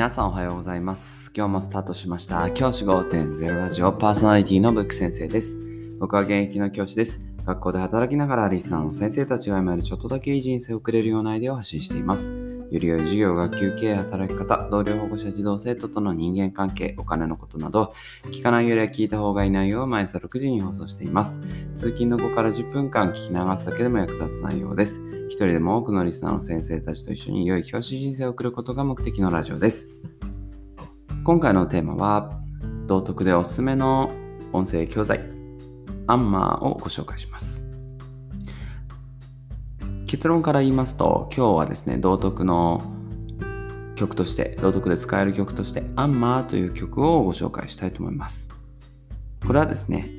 皆さんおはようございます。今日もスタートしました。教師5.0ラジオパーソナリティのブック先生です。僕は現役の教師です。学校で働きながらリスナーの先生たちが今よりちょっとだけいい人生を送れるようなアイデアを発信しています。より良い授業、学級経営、働き方、同僚保護者、児童生徒との人間関係、お金のことなど、聞かないよりは聞いた方がいい内容を毎朝6時に放送しています。通勤の後から10分間聞き流すだけでも役立つ内容です。一人でも多くのリスナーの先生たちと一緒に良い教師人生を送ることが目的のラジオです。今回のテーマは、道徳でおすすめの音声教材、アンマーをご紹介します。結論から言いますと、今日はですね、道徳の曲として、道徳で使える曲として、アンマーという曲をご紹介したいと思います。これはですね、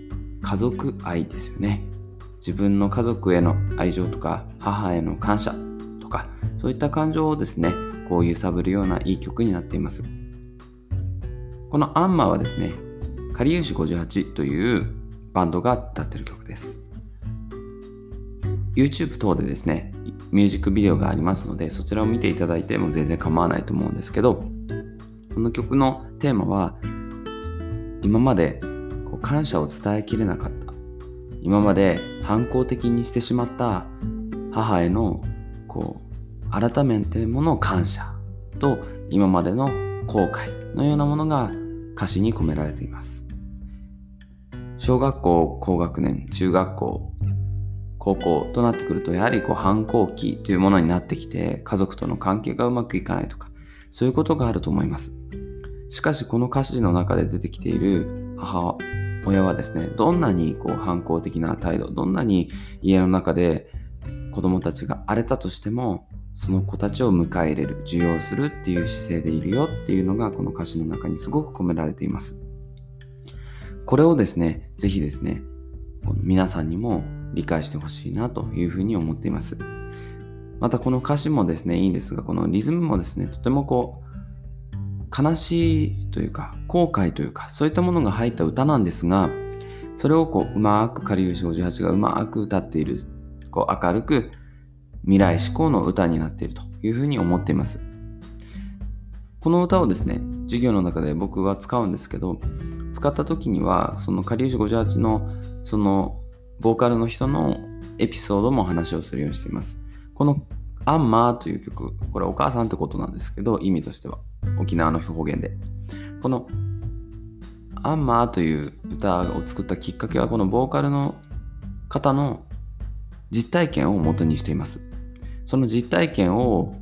家族愛ですよね。自分の家族への愛情とか、母への感謝とか、そういった感情をですね、こう揺さぶるようないい曲になっています。このアンマーはですね、かりゆし58というバンドが歌ってる曲です。YouTube 等でですね、ミュージックビデオがありますので、そちらを見ていただいても全然構わないと思うんですけど、この曲のテーマは、今までこう感謝を伝えきれなかった。今まで反抗的にしてしまった母へのこう改めてもの感謝と今までの後悔のようなものが歌詞に込められています。小学校高学年、中学校、高校となってくると、やはりこう反抗期というものになってきて、家族との関係がうまくいかないとか、そういうことがあると思います。しかし、この歌詞の中で出てきている母親はですね、どんなにこう反抗的な態度、どんなに家の中で子供たちが荒れたとしても、その子たちを迎え入れる、受容するっていう姿勢でいるよっていうのがこの歌詞の中にすごく込められています。これをですね、ぜひですね、皆さんにも理解してほしいなというふうに思っています。またこの歌詞もですね、いいんですが、このリズムもですね、とてもこう、悲しいというか、後悔というか、そういったものが入った歌なんですが、それをこう、うまく、かりゆし58がうまく歌っている、こう、明るく、未来志向の歌になっているというふうに思っています。この歌をですね、授業の中で僕は使うんですけど、使った時には、そのかりゆし58の、そのボーカルの人のエピソードも話をするようにしています。このアンマーという曲、これお母さんってことなんですけど、意味としては。沖縄の方言で。このアンマーという歌を作ったきっかけは、このボーカルの方の実体験を元にしています。その実体験を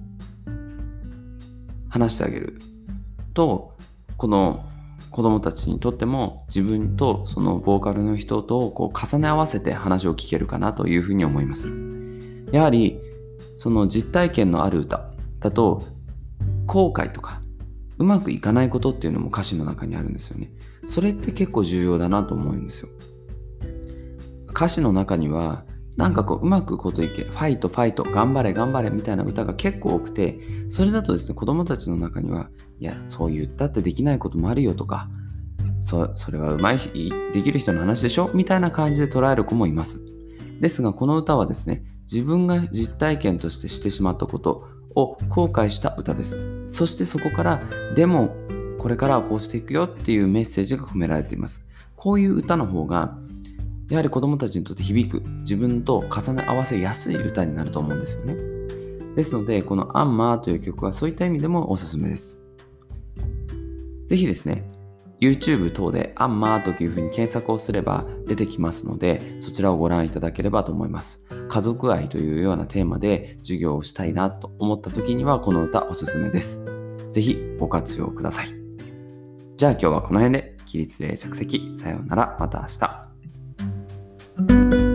話してあげると、この子供たちにとっても自分とそのボーカルの人とこう重ね合わせて話を聞けるかなというふうに思います。やはりその実体験のある歌だと後悔とかうまくいかないことっていうのも歌詞の中にあるんですよね。それって結構重要だなと思うんですよ。歌詞の中にはなんかこううまくこといけ、ファイト、ファイト、頑張れ、頑張れみたいな歌が結構多くて、それだとですね、子供たちの中には、いや、そう言ったってできないこともあるよとか、そそれはうまい、できる人の話でしょみたいな感じで捉える子もいます。ですが、この歌はですね、自分が実体験としてしてしまったことを後悔した歌です。そしてそこから、でも、これからはこうしていくよっていうメッセージが込められています。こういう歌の方が、やはり子供たちにとって響く、自分と重ね合わせやすい歌になると思うんですよね。ですので、このアンマーという曲はそういった意味でもおすすめです。ぜひですね、YouTube 等でアンマーというふうに検索をすれば出てきますので、そちらをご覧いただければと思います。家族愛というようなテーマで授業をしたいなと思った時にはこの歌おすすめです。ぜひご活用ください。じゃあ今日はこの辺で起立例着席。さようなら。また明日。Thank you